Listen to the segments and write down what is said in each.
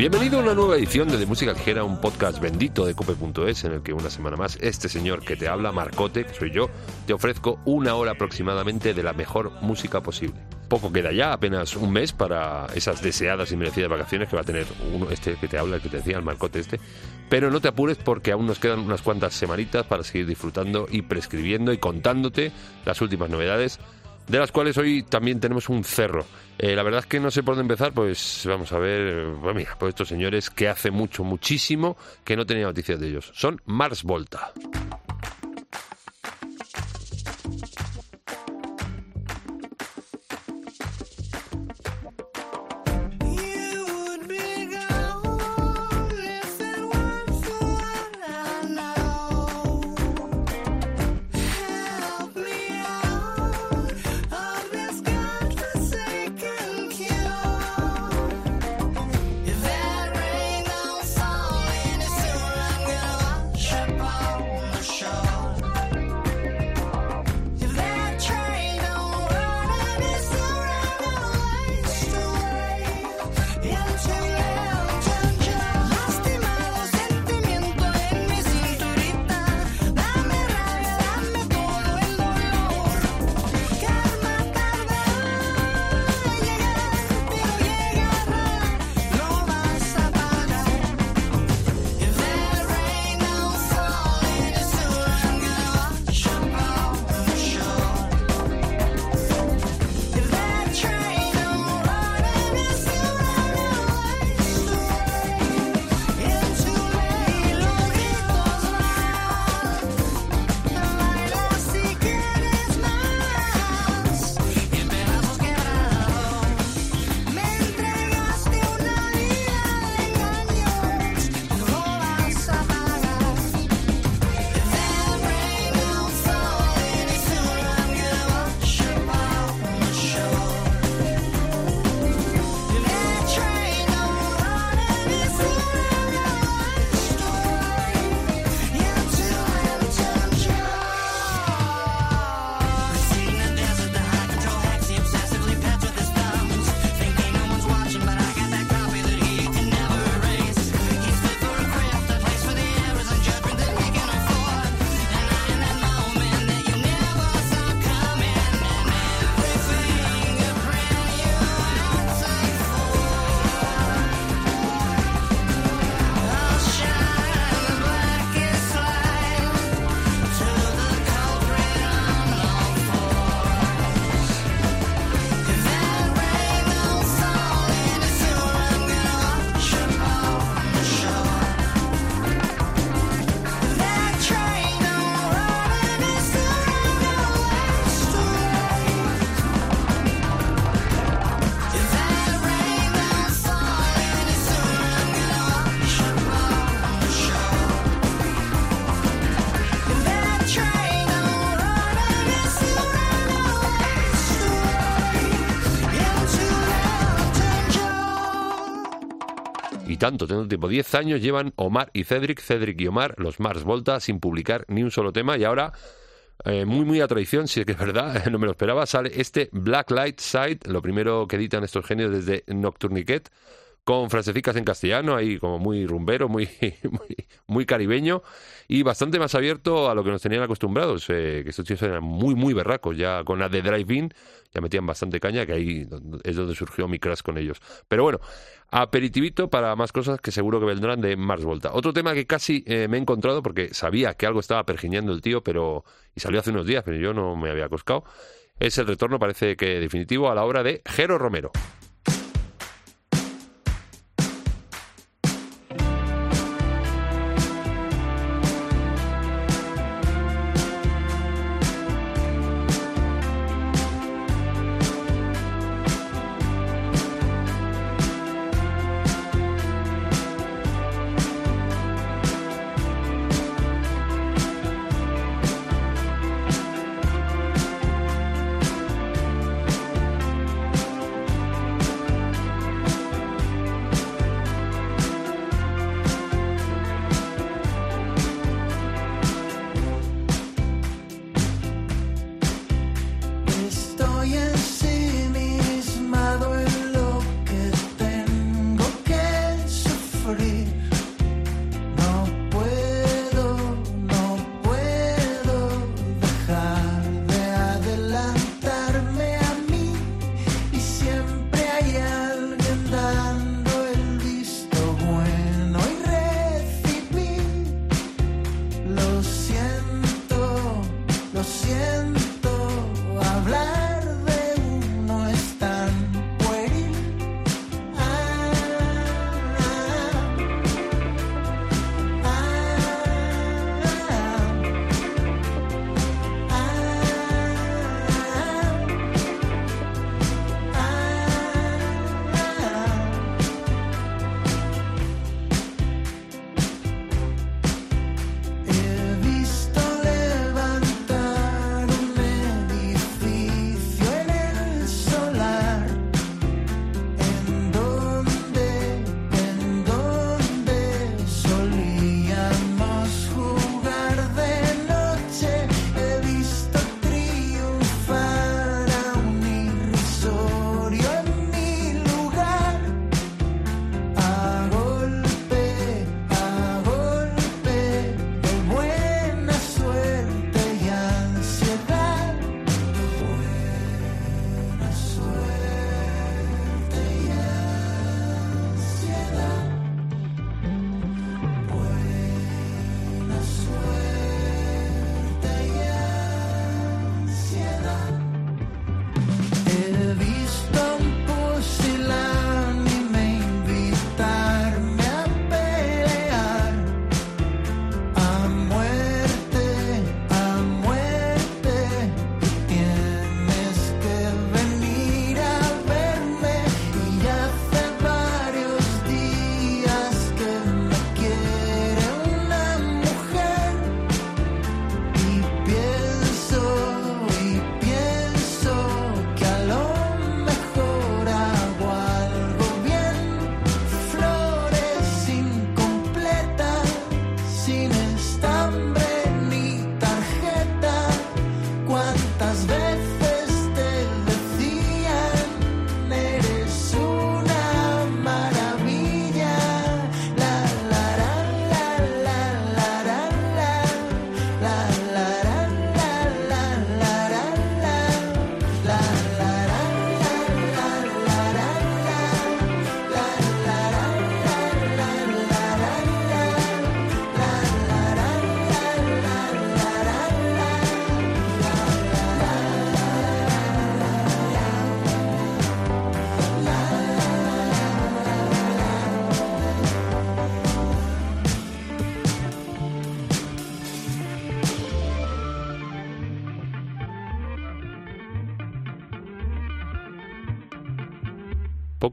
Bienvenido a una nueva edición de, de Música Ligera, un podcast bendito de cope.es en el que una semana más este señor que te habla, Marcote, que soy yo, te ofrezco una hora aproximadamente de la mejor música posible. Poco queda ya, apenas un mes para esas deseadas y merecidas vacaciones que va a tener uno, este que te habla, el que te decía, el Marcote este. Pero no te apures porque aún nos quedan unas cuantas semanitas para seguir disfrutando y prescribiendo y contándote las últimas novedades de las cuales hoy también tenemos un cerro. Eh, la verdad es que no sé por dónde empezar, pues vamos a ver, pues mira, pues estos señores que hace mucho, muchísimo que no tenía noticias de ellos. Son Mars Volta. Tanto, tiempo. Diez años llevan Omar y Cedric, Cedric y Omar, los Mars Volta, sin publicar ni un solo tema y ahora... Eh, muy, muy a traición, si es que es verdad, no me lo esperaba, sale este Black Light Side, lo primero que editan estos genios desde Nocturniquet, con frasecitas en castellano, ahí como muy rumbero, muy, muy, caribeño y bastante más abierto a lo que nos tenían acostumbrados, eh, que estos tíos eran muy, muy berracos, ya con la de Drive-In ya metían bastante caña, que ahí es donde surgió mi crash con ellos. Pero bueno, aperitivito para más cosas que seguro que vendrán de Mars Volta. Otro tema que casi eh, me he encontrado porque sabía que algo estaba pergiñando el tío, pero y salió hace unos días, pero yo no me había coscado. Es el retorno, parece que definitivo, a la obra de Jero Romero.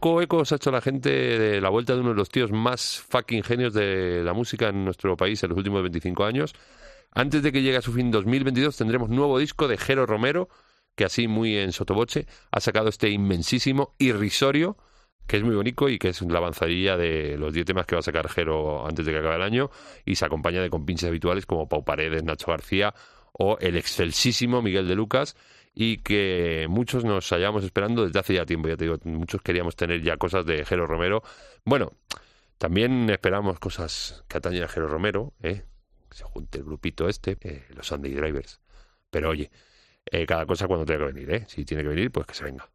Poco eco ha hecho la gente de la vuelta de uno de los tíos más fucking genios de la música en nuestro país en los últimos 25 años. Antes de que llegue a su fin 2022 tendremos nuevo disco de Jero Romero, que así muy en sotoboche ha sacado este inmensísimo Irrisorio, que es muy bonito y que es la avanzadilla de los 10 temas que va a sacar Jero antes de que acabe el año y se acompaña de compinches habituales como Pau Paredes, Nacho García o el excelsísimo Miguel de Lucas y que muchos nos hayamos esperando desde hace ya tiempo. Ya te digo, muchos queríamos tener ya cosas de Jero Romero. Bueno, también esperamos cosas que atañen a Jero Romero, ¿eh? se junte el grupito este, eh, los Sunday Drivers. Pero oye, eh, cada cosa cuando tenga que venir, ¿eh? Si tiene que venir, pues que se venga.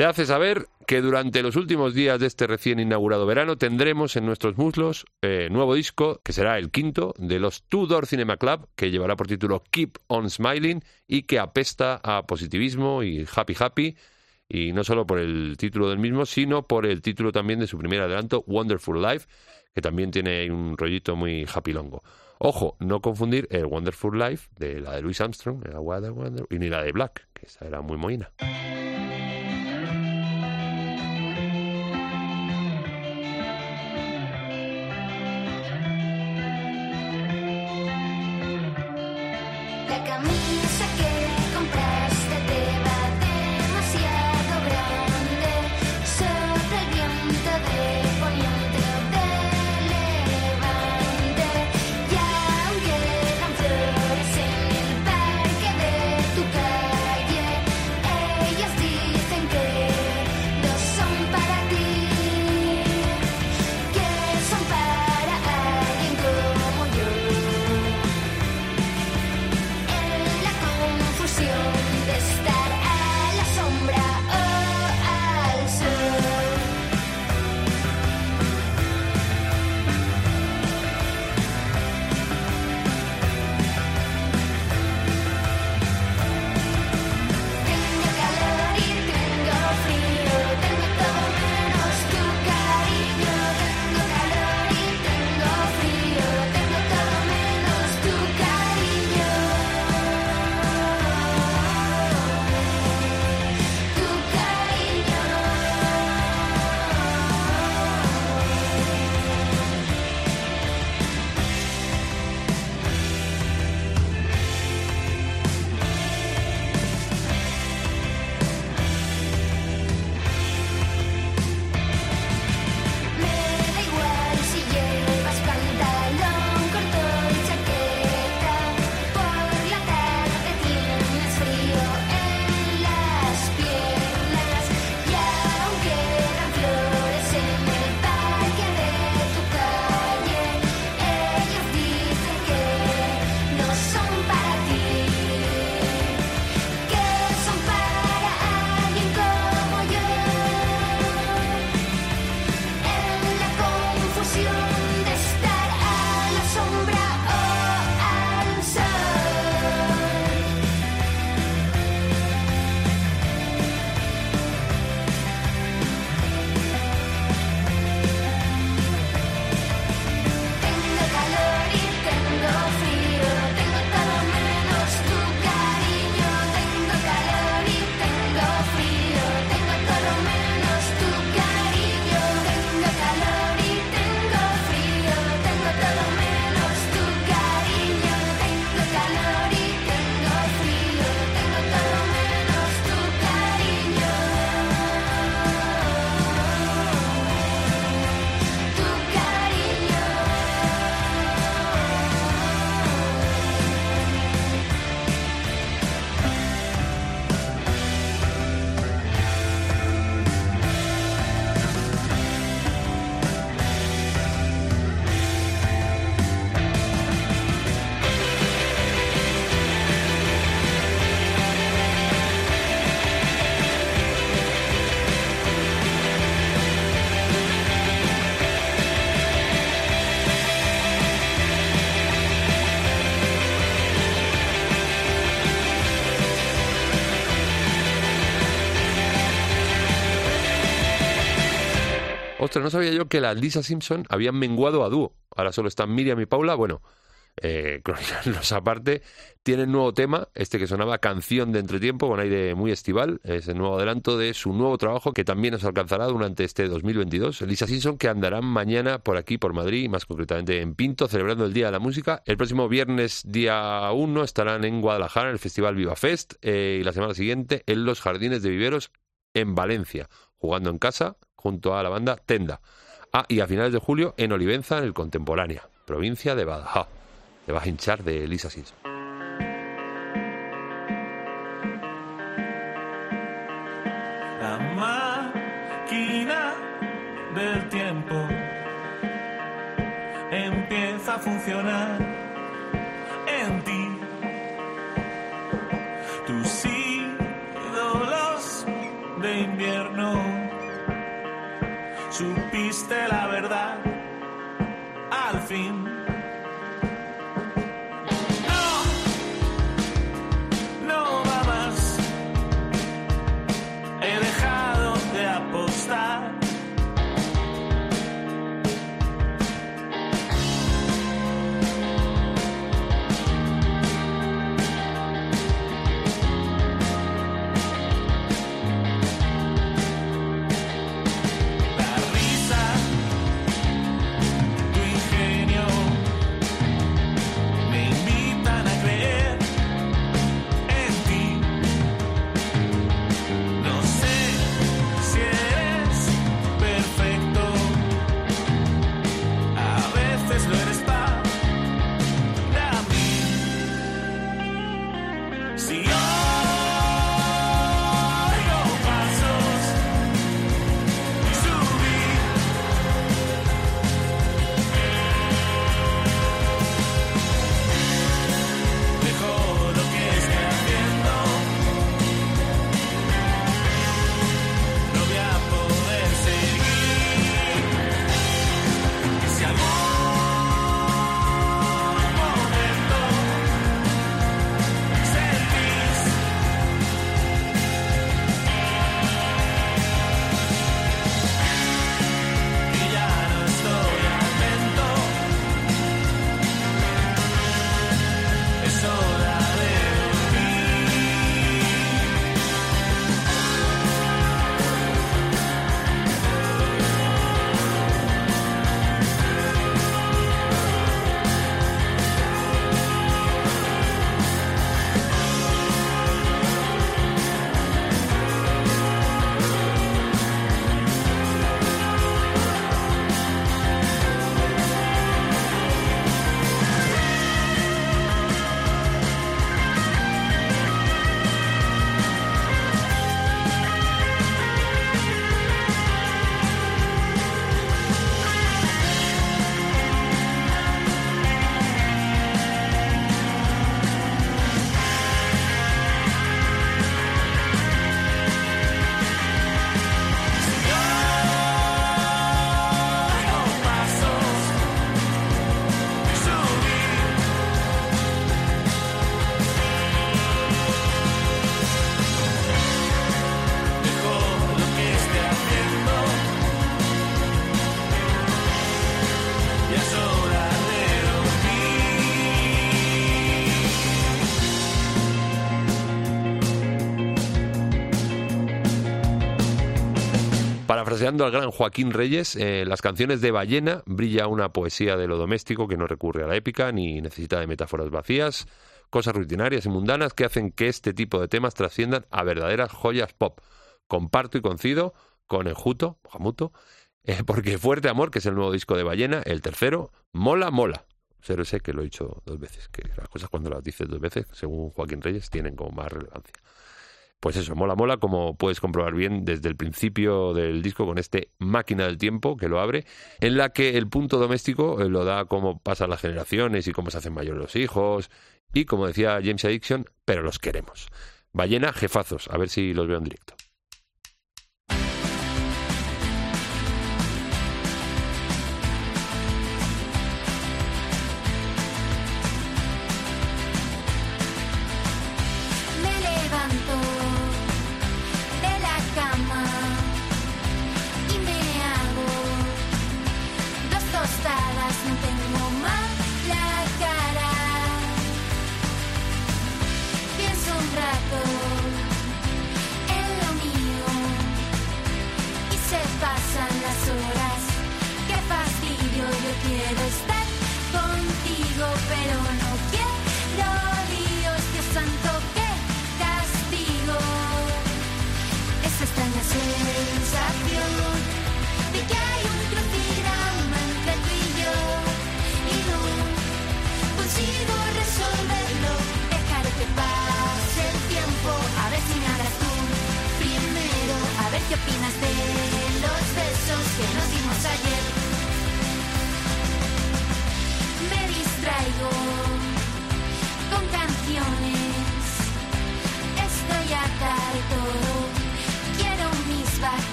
Se hace saber que durante los últimos días de este recién inaugurado verano tendremos en nuestros muslos eh, nuevo disco, que será el quinto de los Tudor Cinema Club, que llevará por título Keep on Smiling y que apesta a positivismo y happy happy, y no solo por el título del mismo, sino por el título también de su primer adelanto, Wonderful Life, que también tiene un rollito muy happy longo. Ojo, no confundir el Wonderful Life de la de Louis Armstrong, y ni la de Black, que esa era muy moina. Ellas No sabía yo que las Lisa Simpson habían menguado a dúo. Ahora solo están Miriam y Paula. Bueno, eh, aparte, tienen nuevo tema, este que sonaba Canción de Entretiempo, con aire muy estival, es el nuevo adelanto de su nuevo trabajo que también nos alcanzará durante este 2022. Lisa Simpson, que andarán mañana por aquí, por Madrid, más concretamente en Pinto, celebrando el Día de la Música. El próximo viernes, día 1, estarán en Guadalajara, en el Festival Viva Fest, eh, y la semana siguiente en los Jardines de Viveros, en Valencia, jugando en casa junto a la banda Tenda. Ah, y a finales de julio en Olivenza, en el Contemporánea, provincia de Badajoz. Te vas a hinchar de Lisa Simpson. La máquina del tiempo empieza a funcionar al Parafraseando al gran Joaquín Reyes, eh, las canciones de Ballena brilla una poesía de lo doméstico que no recurre a la épica ni necesita de metáforas vacías, cosas rutinarias y mundanas que hacen que este tipo de temas trasciendan a verdaderas joyas pop. Comparto y coincido con Enjuto, Jamuto, eh, porque Fuerte Amor, que es el nuevo disco de Ballena, el tercero, mola, mola. Sé que lo he dicho dos veces, que las cosas cuando las dices dos veces, según Joaquín Reyes, tienen como más relevancia pues eso, mola, mola, como puedes comprobar bien desde el principio del disco con este máquina del tiempo que lo abre, en la que el punto doméstico eh, lo da cómo pasan las generaciones y cómo se hacen mayores los hijos, y como decía James Addiction, pero los queremos. Ballena, jefazos, a ver si los veo en directo.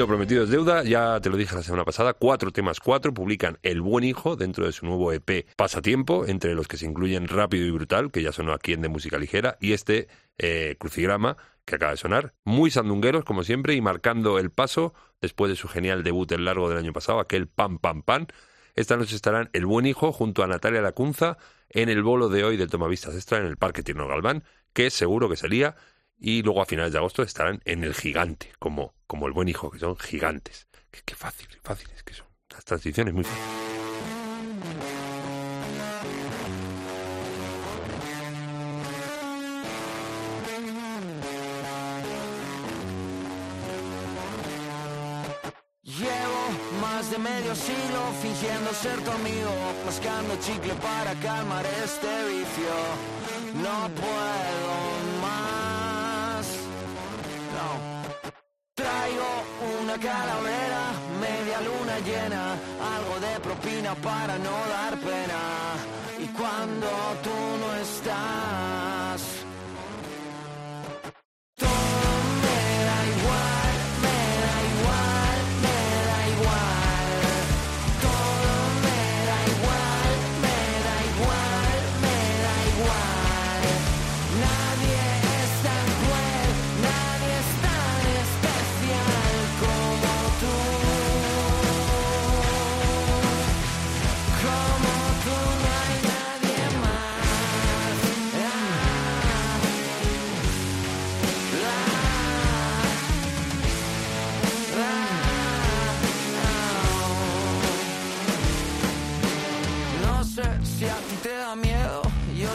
Lo prometido es deuda, ya te lo dije la semana pasada, cuatro temas cuatro publican El Buen Hijo dentro de su nuevo EP Pasatiempo, entre los que se incluyen Rápido y Brutal, que ya sonó aquí en De Música Ligera, y este eh, Crucigrama, que acaba de sonar, muy sandungueros como siempre y marcando el paso después de su genial debut el largo del año pasado, aquel Pam Pam Pam. Esta noche estarán El Buen Hijo junto a Natalia Lacunza en el bolo de hoy del Tomavistas Extra en el Parque Tierno Galván, que seguro que sería y luego a finales de agosto estarán en el gigante, como, como el buen hijo, que son gigantes. Qué, qué fácil, fácil es que son. Las transiciones muy fáciles. De medio siglo fingiendo ser tu amigo, mascando chicle para calmar este vicio. No puedo una calavera, media luna llena, algo de propina para no dar pena. Y cuando tú no estás,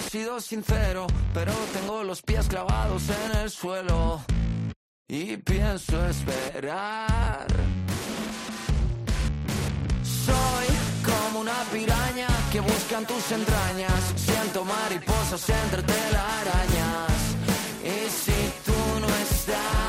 sido sincero, pero tengo los pies clavados en el suelo. Y pienso esperar. Soy como una piraña que busca en tus entrañas, siento mariposas entre telarañas. Y si tú no estás...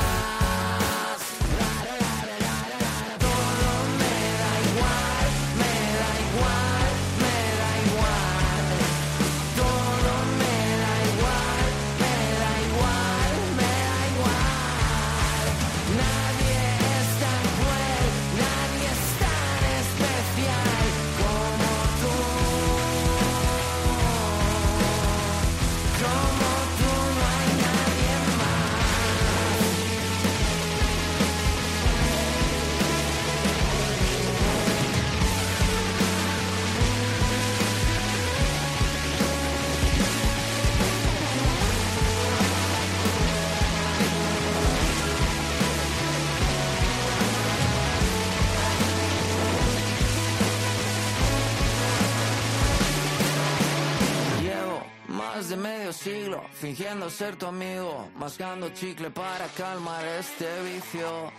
fingiendo ser tu amigo, mascando chicle para calmar este vicio.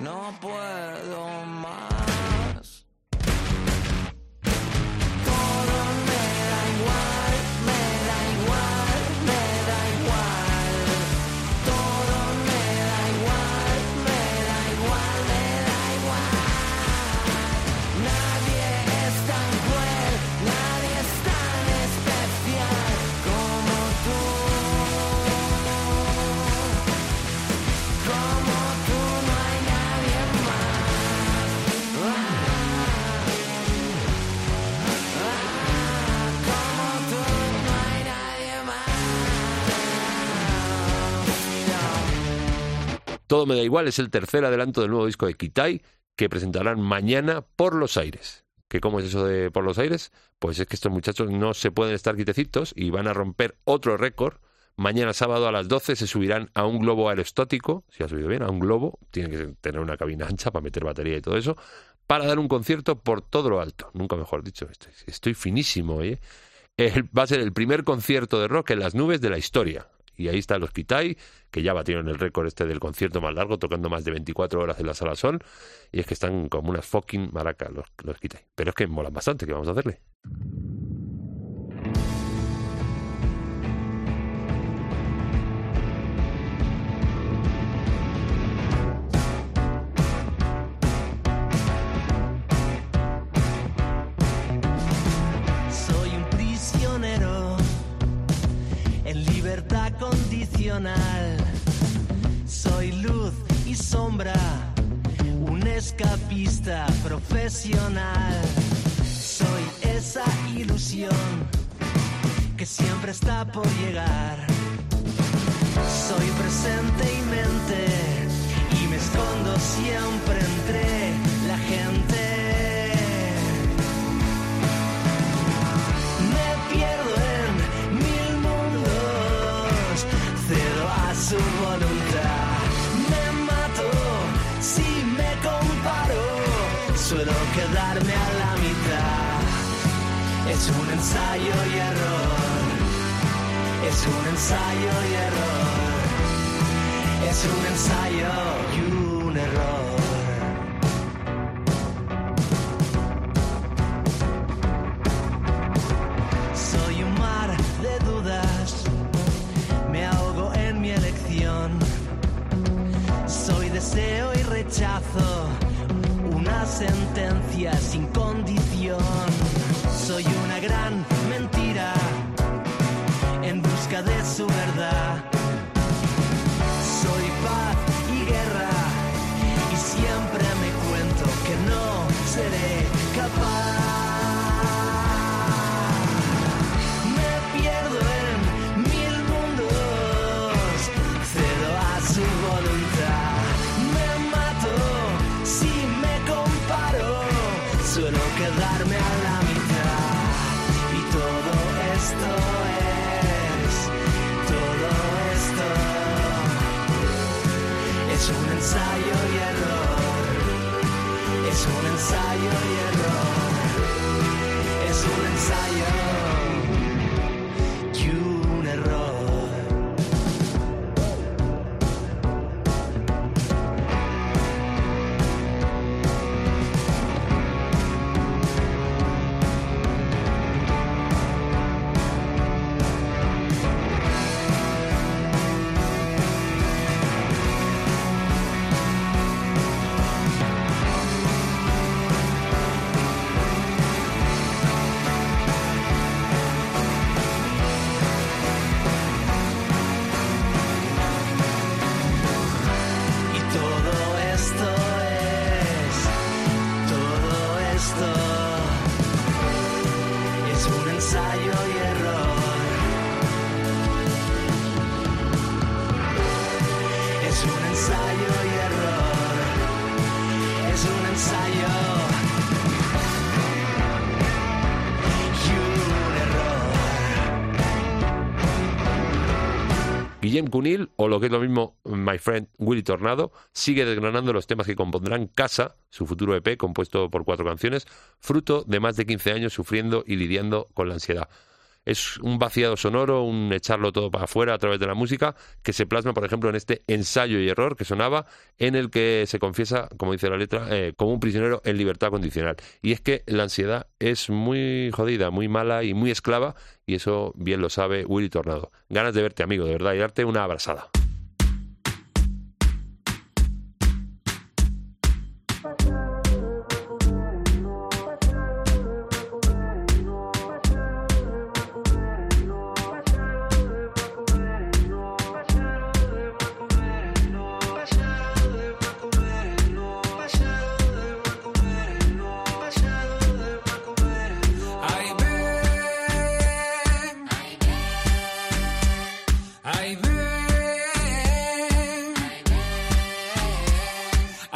No puedo más. Todo me da igual es el tercer adelanto del nuevo disco de Kitai que presentarán mañana por los aires. ¿Que ¿Cómo es eso de por los aires? Pues es que estos muchachos no se pueden estar quietecitos y van a romper otro récord. Mañana sábado a las 12 se subirán a un globo aerostático, si ha subido bien, a un globo, tiene que tener una cabina ancha para meter batería y todo eso, para dar un concierto por todo lo alto. Nunca mejor dicho, estoy, estoy finísimo, ¿eh? Va a ser el primer concierto de rock en las nubes de la historia. Y ahí están los Kitai, que ya batieron el récord este del concierto más largo, tocando más de 24 horas en la Sala Sol. Y es que están como unas fucking maracas los, los Kitai. Pero es que molan bastante, ¿qué vamos a hacerle? Soy luz y sombra, un escapista profesional. Soy esa ilusión que siempre está por llegar. Soy presente y mente y me escondo siempre entre suelo quedarme a la mitad. Es un ensayo y error, es un ensayo y error, es un ensayo y un error. Soy un mar de dudas, me ahogo en mi elección. Soy deseo y rechazo, sentencia sin condición. Soy una gran mentira en busca de su verdad. Es Guillem Cunil, o lo que es lo mismo, My Friend Willy Tornado, sigue desgranando los temas que compondrán Casa, su futuro EP, compuesto por cuatro canciones, fruto de más de 15 años sufriendo y lidiando con la ansiedad. Es un vaciado sonoro, un echarlo todo para afuera a través de la música, que se plasma, por ejemplo, en este ensayo y error que sonaba, en el que se confiesa, como dice la letra, eh, como un prisionero en libertad condicional. Y es que la ansiedad es muy jodida, muy mala y muy esclava, y eso bien lo sabe Willy Tornado. Ganas de verte, amigo, de verdad, y darte una abrazada.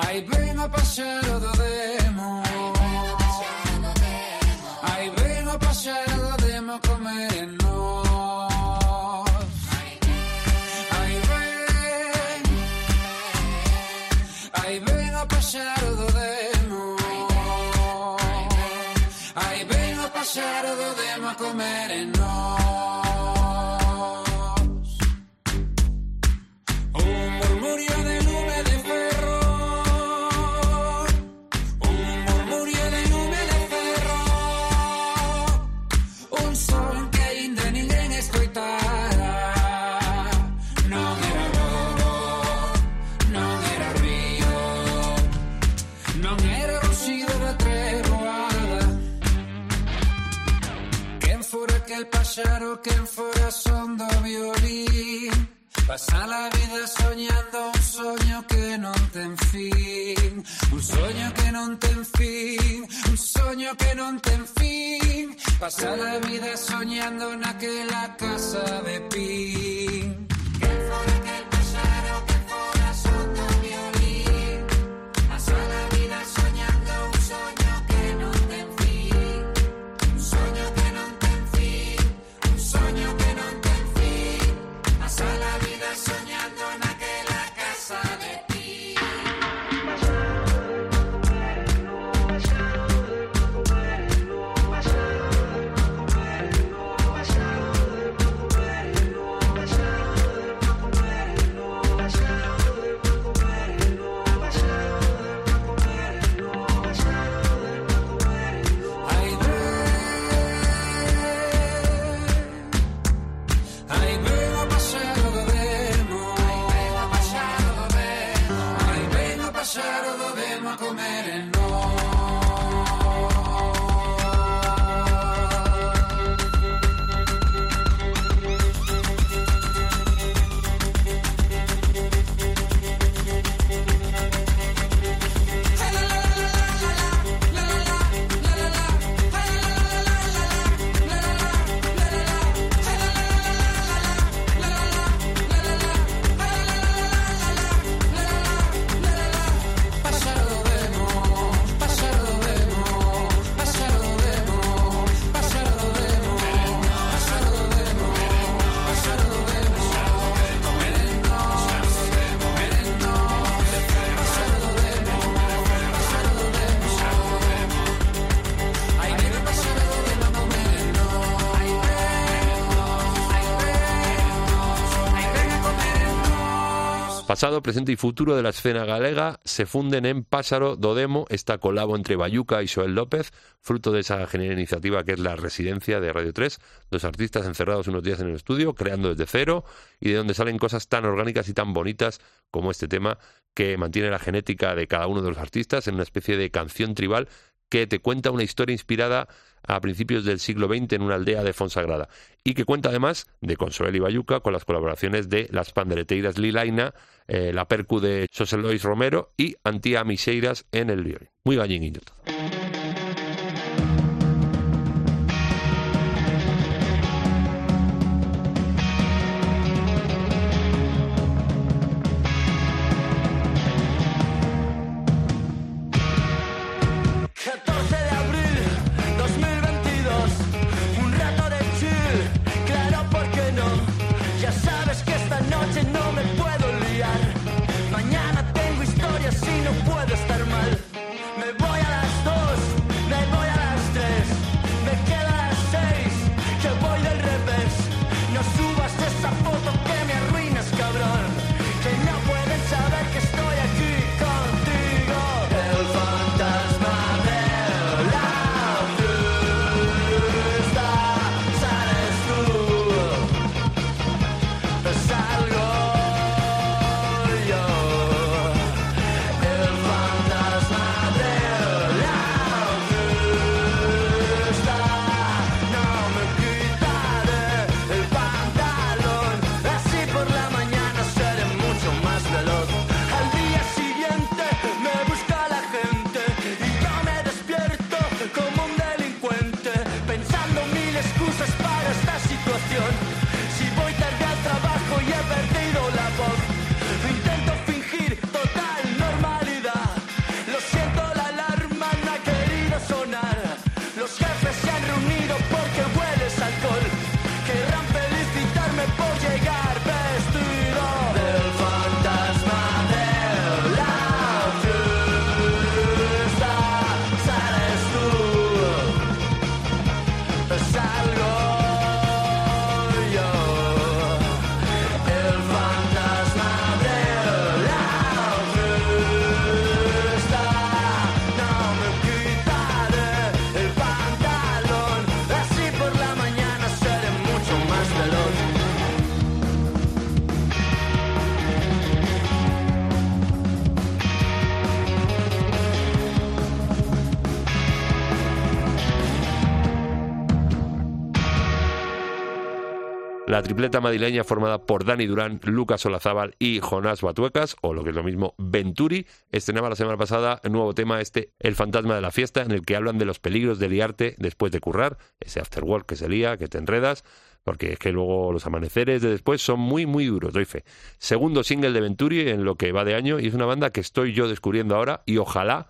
Hai ven a paxero do demo Hai ven a paxero do demo comer en nós Aí ven Aí ven do demo Hai ven a paxero do demo comer en nós aquel paxaro, quen fora son do violín. Pasa la vida soñando un soño que non ten fin Un soño que non ten fin Un soño que non ten fin Pasa la vida soñando naquela casa de pin Pasado, presente y futuro de la escena galega se funden en Pásaro Dodemo, esta colabo entre Bayuca y Joel López, fruto de esa genial iniciativa que es la residencia de Radio 3, dos artistas encerrados unos días en el estudio, creando desde cero, y de donde salen cosas tan orgánicas y tan bonitas como este tema que mantiene la genética de cada uno de los artistas en una especie de canción tribal que te cuenta una historia inspirada a principios del siglo XX en una aldea de Fonsagrada y que cuenta además de Consuelo y Bayuca con las colaboraciones de las pandereteiras Lilaina, eh, la percu de José Luis Romero y Antía Miseiras en el violín. Muy gallinguillo La tripleta madrileña formada por Dani Durán, Lucas Olazábal y Jonás Batuecas, o lo que es lo mismo, Venturi, estrenaba la semana pasada un nuevo tema, este El fantasma de la fiesta, en el que hablan de los peligros de liarte después de currar, ese afterwork que se lía, que te enredas, porque es que luego los amaneceres de después son muy, muy duros, doy fe. Segundo single de Venturi en lo que va de año, y es una banda que estoy yo descubriendo ahora, y ojalá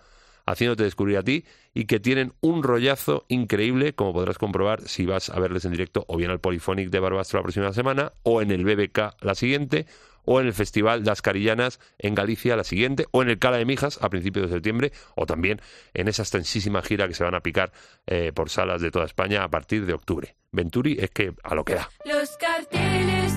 haciéndote descubrir a ti y que tienen un rollazo increíble, como podrás comprobar si vas a verles en directo o bien al Polyphonic de Barbastro la próxima semana, o en el BBK la siguiente, o en el Festival Las Carillanas en Galicia la siguiente, o en el Cala de Mijas a principios de septiembre, o también en esa extensísima gira que se van a picar eh, por salas de toda España a partir de octubre. Venturi es que a lo que da. Los carteles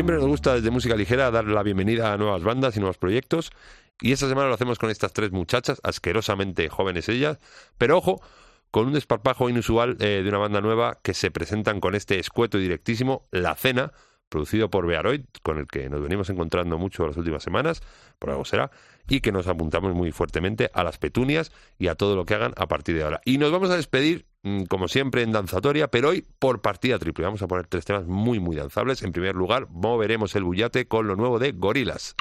Siempre nos gusta desde música ligera dar la bienvenida a nuevas bandas y nuevos proyectos. Y esta semana lo hacemos con estas tres muchachas, asquerosamente jóvenes ellas. Pero ojo, con un desparpajo inusual eh, de una banda nueva que se presentan con este escueto y directísimo La Cena, producido por Bearoid, con el que nos venimos encontrando mucho las últimas semanas, por algo será, y que nos apuntamos muy fuertemente a las petunias y a todo lo que hagan a partir de ahora. Y nos vamos a despedir, como siempre, en danzatoria, pero hoy por partida triple. Vamos a poner tres temas muy, muy danzables. En primer lugar, moveremos el bullate con lo nuevo de Gorilas.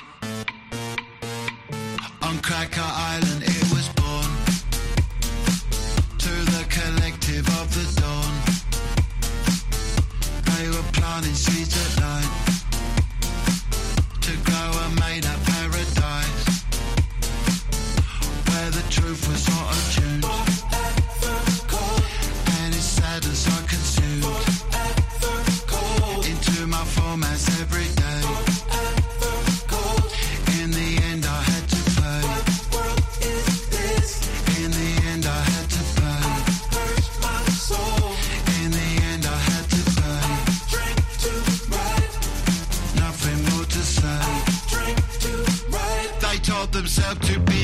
himself to be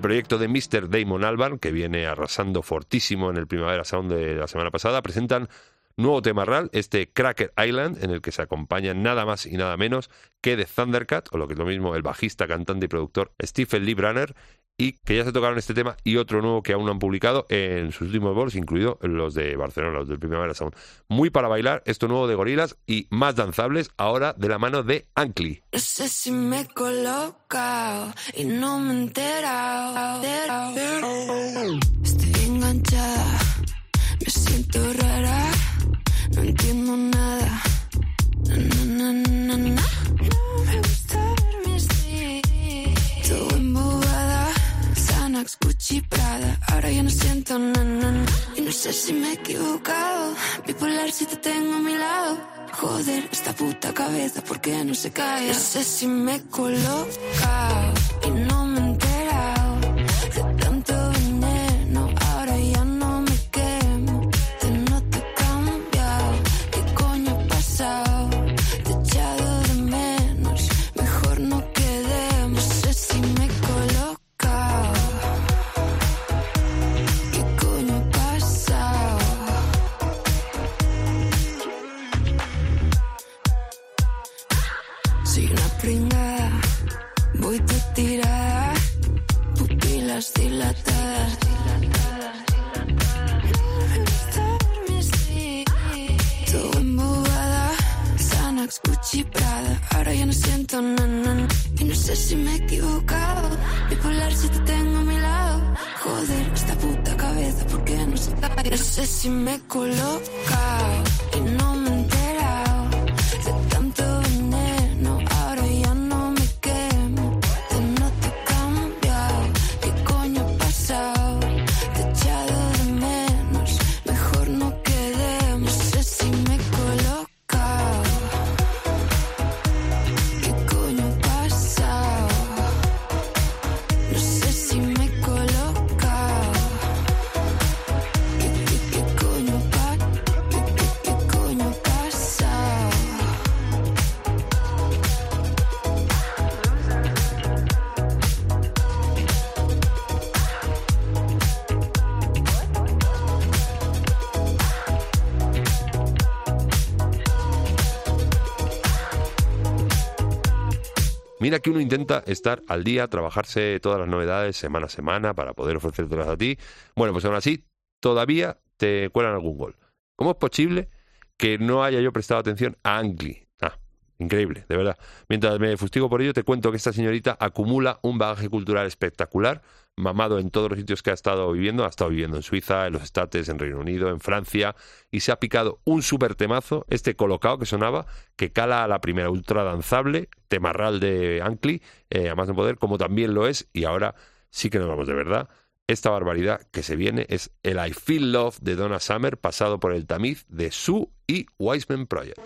el proyecto de Mr. Damon Albarn, que viene arrasando fortísimo en el Primavera Sound de la semana pasada, presentan nuevo tema real, este Cracker Island, en el que se acompañan nada más y nada menos que de Thundercat, o lo que es lo mismo, el bajista, cantante y productor Stephen Lee Branner, y que ya se tocaron este tema y otro nuevo que aún no han publicado en sus últimos bolos, incluido los de Barcelona, los del Primavera Sound. Muy para bailar, esto nuevo de Gorilas y más danzables, ahora de la mano de Ankli. No sé si me he colocado y no me he enterado. Estoy enganchada, me siento rara, no entiendo nada. Na, na, na, Xanax, Gucci, Prada. Ahora ya no siento na, na, na. Y no sé si me he equivocado. Bipolar si te tengo a mi lado. Joder, esta puta cabeza, ¿por qué no se cae? No sé si me he colocado y no me Una pringada, voy de tirada, pupilas dilatadas. Todo embobada, Xanax, Gucci, Prada. Ahora ya no siento na, na, na. y no sé si me he equivocado. Bipolar si te tengo a mi lado. Joder, esta puta cabeza, ¿por qué no se cae? No sé si me he colocado Mira que uno intenta estar al día, trabajarse todas las novedades semana a semana para poder ofrecértelas a ti. Bueno, pues aún así, todavía te cuelan algún gol. ¿Cómo es posible que no haya yo prestado atención a Angli? Ah, increíble, de verdad. Mientras me fustigo por ello, te cuento que esta señorita acumula un bagaje cultural espectacular, mamado en todos los sitios que ha estado viviendo. Ha estado viviendo en Suiza, en los Estates, en Reino Unido, en Francia, y se ha picado un super temazo, este colocado que sonaba, que cala a la primera ultra danzable, temarral de Ankli, eh, a más no poder, como también lo es, y ahora sí que nos vamos de verdad. Esta barbaridad que se viene es el I Feel Love de Donna Summer, pasado por el tamiz de Sue y Wiseman Project.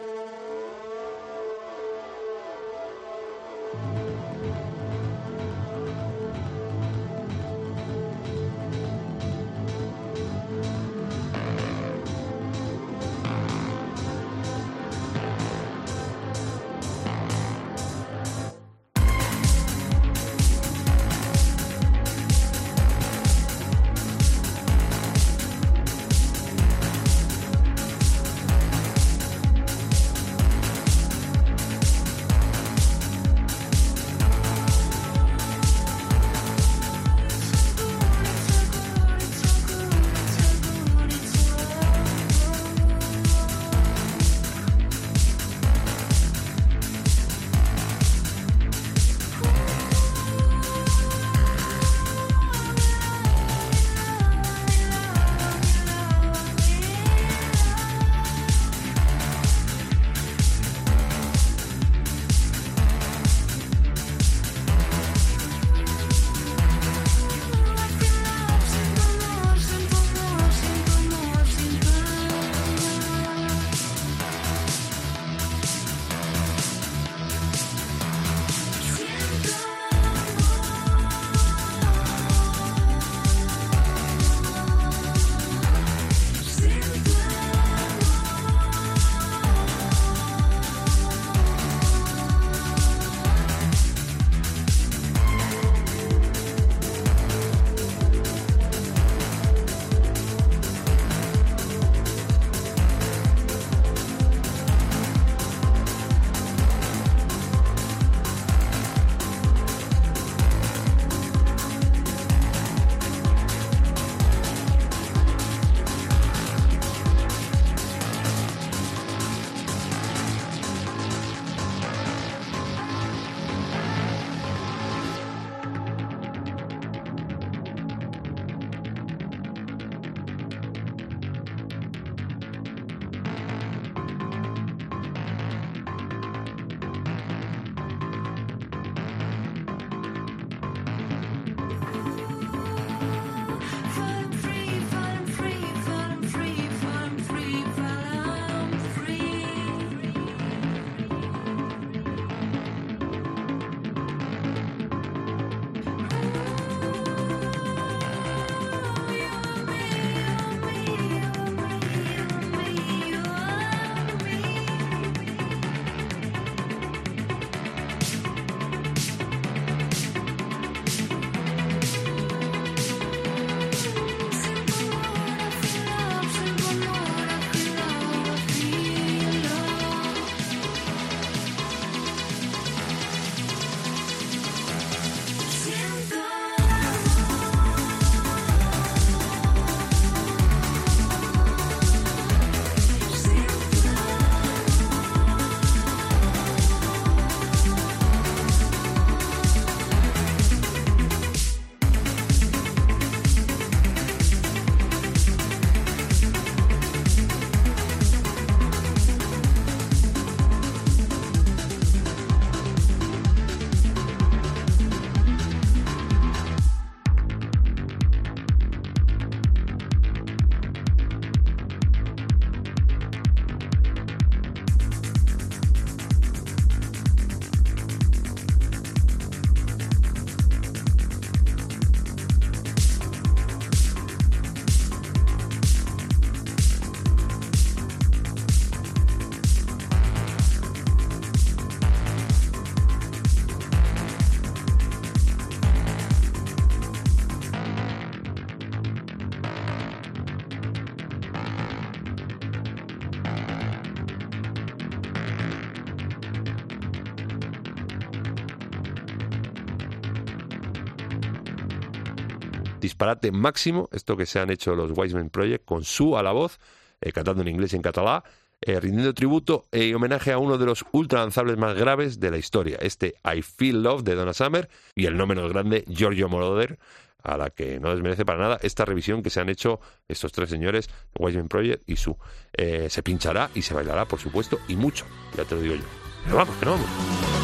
Disparate máximo esto que se han hecho los Wiseman Project con su a la voz, eh, cantando en inglés y en catalán, eh, rindiendo tributo y homenaje a uno de los ultra lanzables más graves de la historia, este I Feel Love de Donna Summer y el no menos grande Giorgio Moroder, a la que no desmerece para nada esta revisión que se han hecho estos tres señores, Wiseman Project y su. Eh, se pinchará y se bailará, por supuesto, y mucho, ya te lo digo yo. Pero vamos, que no vamos.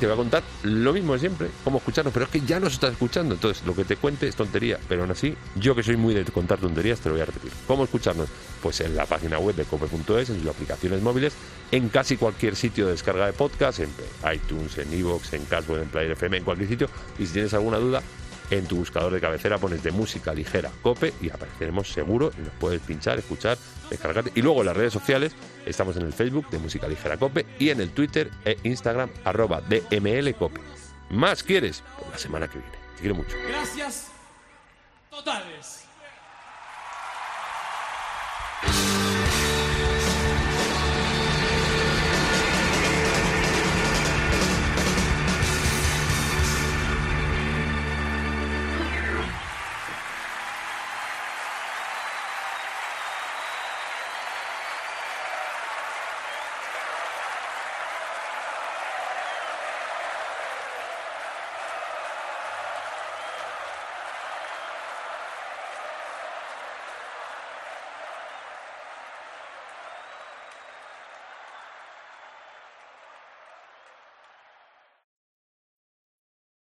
Te voy a contar lo mismo de siempre, cómo escucharnos, pero es que ya nos estás escuchando, entonces lo que te cuente es tontería, pero aún así, yo que soy muy de contar tonterías, te lo voy a repetir. ¿Cómo escucharnos? Pues en la página web de cope.es, en sus aplicaciones móviles, en casi cualquier sitio de descarga de podcast, en iTunes, en Evox, en Cashbox, en Player FM, en cualquier sitio, y si tienes alguna duda, en tu buscador de cabecera pones de música ligera cope y apareceremos seguro y nos puedes pinchar, escuchar, descargarte. Y luego en las redes sociales estamos en el Facebook de música ligera cope y en el Twitter e Instagram arroba DML cope. ¿Más quieres? Pues la semana que viene. Te quiero mucho. Gracias totales.